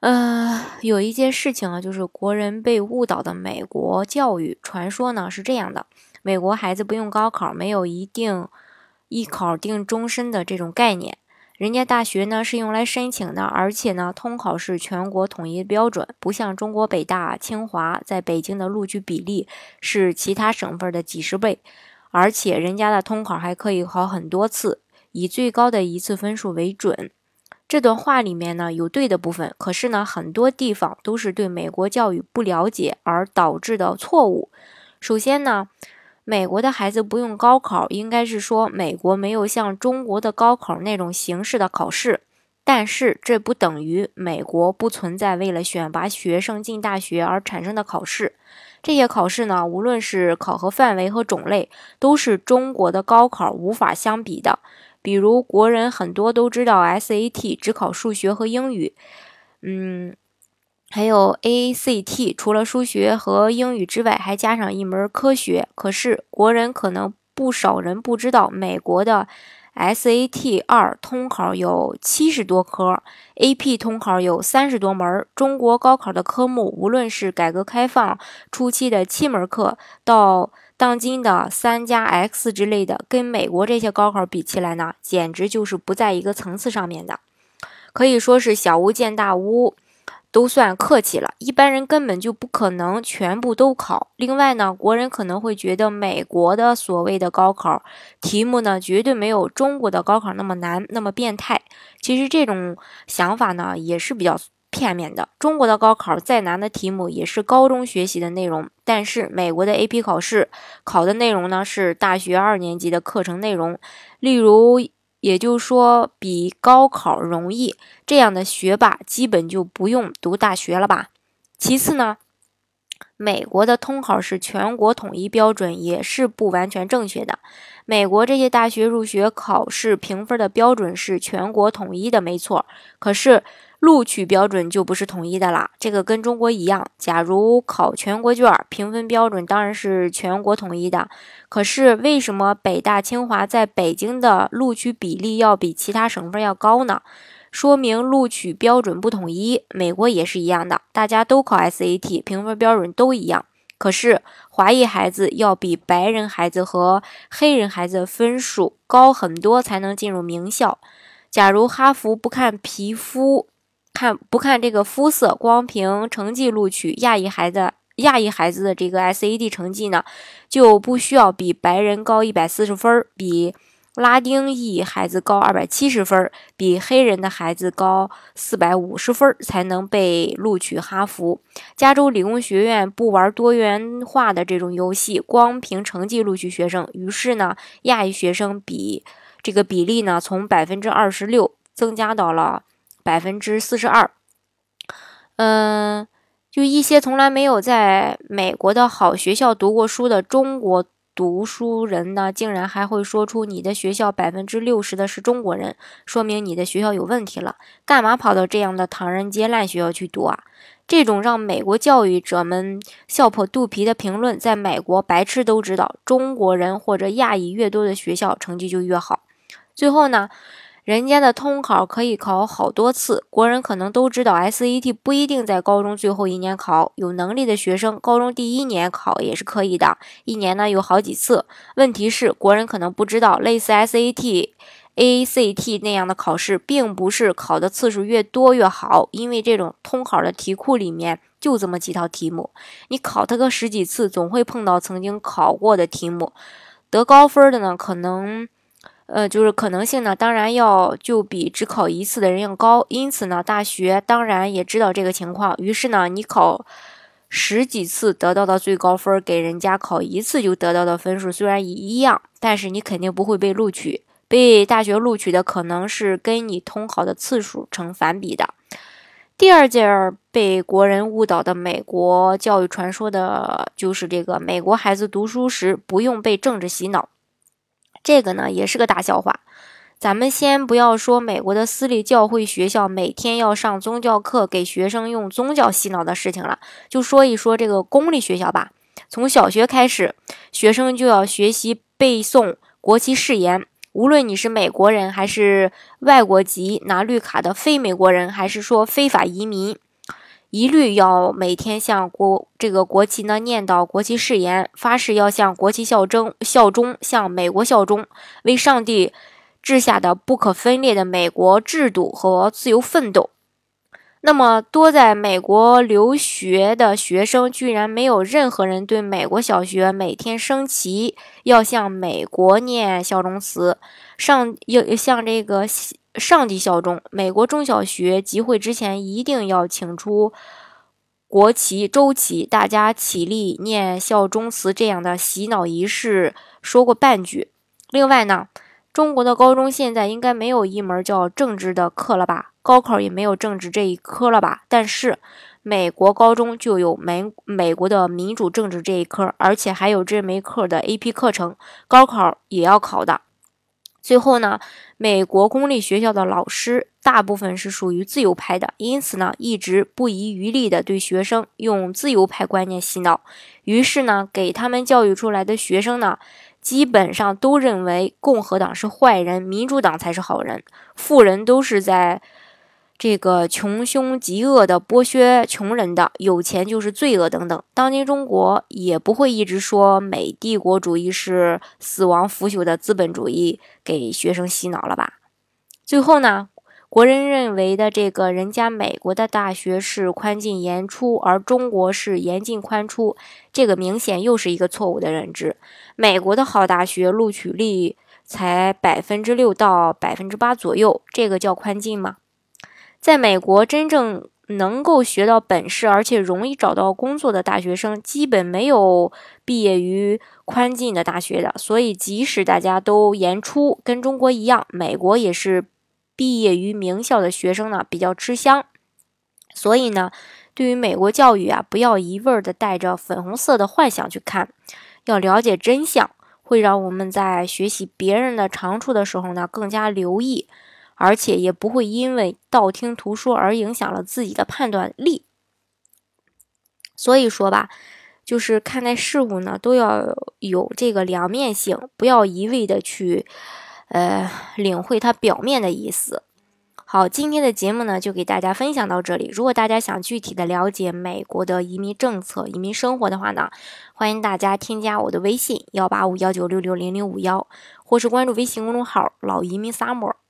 呃，有一件事情啊，就是国人被误导的美国教育传说呢是这样的：美国孩子不用高考，没有一定一考定终身的这种概念。人家大学呢是用来申请的，而且呢通考是全国统一标准，不像中国北大、清华在北京的录取比例是其他省份的几十倍，而且人家的通考还可以考很多次，以最高的一次分数为准。这段话里面呢有对的部分，可是呢很多地方都是对美国教育不了解而导致的错误。首先呢，美国的孩子不用高考，应该是说美国没有像中国的高考那种形式的考试。但是这不等于美国不存在为了选拔学生进大学而产生的考试。这些考试呢，无论是考核范围和种类，都是中国的高考无法相比的。比如，国人很多都知道 SAT 只考数学和英语，嗯，还有 ACT，除了数学和英语之外，还加上一门科学。可是，国人可能不少人不知道，美国的 SAT 二通考有七十多科，AP 通考有三十多门。中国高考的科目，无论是改革开放初期的七门课，到当今的三加 X 之类的，跟美国这些高考比起来呢，简直就是不在一个层次上面的，可以说是小巫见大巫，都算客气了。一般人根本就不可能全部都考。另外呢，国人可能会觉得美国的所谓的高考题目呢，绝对没有中国的高考那么难，那么变态。其实这种想法呢，也是比较。片面的，中国的高考再难的题目也是高中学习的内容，但是美国的 AP 考试考的内容呢是大学二年级的课程内容，例如，也就是说比高考容易，这样的学霸基本就不用读大学了吧。其次呢，美国的通考是全国统一标准，也是不完全正确的。美国这些大学入学考试评分的标准是全国统一的，没错，可是。录取标准就不是统一的啦，这个跟中国一样。假如考全国卷，评分标准当然是全国统一的。可是为什么北大清华在北京的录取比例要比其他省份要高呢？说明录取标准不统一。美国也是一样的，大家都考 SAT，评分标准都一样。可是华裔孩子要比白人孩子和黑人孩子分数高很多才能进入名校。假如哈佛不看皮肤。看不看这个肤色，光凭成绩录取亚裔孩子，亚裔孩子的这个 SAT 成绩呢，就不需要比白人高一百四十分儿，比拉丁裔孩子高二百七十分，比黑人的孩子高四百五十分才能被录取哈佛。加州理工学院不玩多元化的这种游戏，光凭成绩录取学生，于是呢，亚裔学生比这个比例呢，从百分之二十六增加到了。百分之四十二，嗯，就一些从来没有在美国的好学校读过书的中国读书人呢，竟然还会说出你的学校百分之六十的是中国人，说明你的学校有问题了。干嘛跑到这样的唐人街烂学校去读啊？这种让美国教育者们笑破肚皮的评论，在美国白痴都知道，中国人或者亚裔越多的学校成绩就越好。最后呢？人家的通考可以考好多次，国人可能都知道，SAT 不一定在高中最后一年考，有能力的学生高中第一年考也是可以的，一年呢有好几次。问题是，国人可能不知道，类似 SAT、ACT 那样的考试，并不是考的次数越多越好，因为这种通考的题库里面就这么几套题目，你考它个十几次，总会碰到曾经考过的题目，得高分的呢，可能。呃，就是可能性呢，当然要就比只考一次的人要高。因此呢，大学当然也知道这个情况。于是呢，你考十几次得到的最高分，给人家考一次就得到的分数虽然一样，但是你肯定不会被录取。被大学录取的可能是跟你通考的次数成反比的。第二件被国人误导的美国教育传说的，就是这个美国孩子读书时不用被政治洗脑，这个呢也是个大笑话。咱们先不要说美国的私立教会学校每天要上宗教课，给学生用宗教洗脑的事情了，就说一说这个公立学校吧。从小学开始，学生就要学习背诵国旗誓言。无论你是美国人还是外国籍拿绿卡的非美国人，还是说非法移民，一律要每天向国这个国旗呢念叨国旗誓言，发誓要向国旗效忠，效忠向美国效忠，为上帝。治下的不可分裂的美国制度和自由奋斗。那么多在美国留学的学生，居然没有任何人对美国小学每天升旗要向美国念效忠词，上要向这个上帝效忠。美国中小学集会之前一定要请出国旗、周旗，大家起立念效忠词，这样的洗脑仪式说过半句。另外呢？中国的高中现在应该没有一门叫政治的课了吧？高考也没有政治这一科了吧？但是美国高中就有美美国的民主政治这一科，而且还有这门课的 AP 课程，高考也要考的。最后呢，美国公立学校的老师大部分是属于自由派的，因此呢，一直不遗余力的对学生用自由派观念洗脑，于是呢，给他们教育出来的学生呢。基本上都认为共和党是坏人，民主党才是好人。富人都是在这个穷凶极恶的剥削穷人的，有钱就是罪恶等等。当今中国也不会一直说美帝国主义是死亡腐朽的资本主义，给学生洗脑了吧？最后呢？国人认为的这个人家美国的大学是宽进严出，而中国是严进宽出，这个明显又是一个错误的认知。美国的好大学录取率才百分之六到百分之八左右，这个叫宽进吗？在美国，真正能够学到本事而且容易找到工作的大学生，基本没有毕业于宽进的大学的。所以，即使大家都严出，跟中国一样，美国也是。毕业于名校的学生呢比较吃香，所以呢，对于美国教育啊，不要一味儿的带着粉红色的幻想去看，要了解真相，会让我们在学习别人的长处的时候呢更加留意，而且也不会因为道听途说而影响了自己的判断力。所以说吧，就是看待事物呢都要有这个两面性，不要一味的去。呃，领会它表面的意思。好，今天的节目呢，就给大家分享到这里。如果大家想具体的了解美国的移民政策、移民生活的话呢，欢迎大家添加我的微信幺八五幺九六六零零五幺，或是关注微信公众号“老移民 summer”，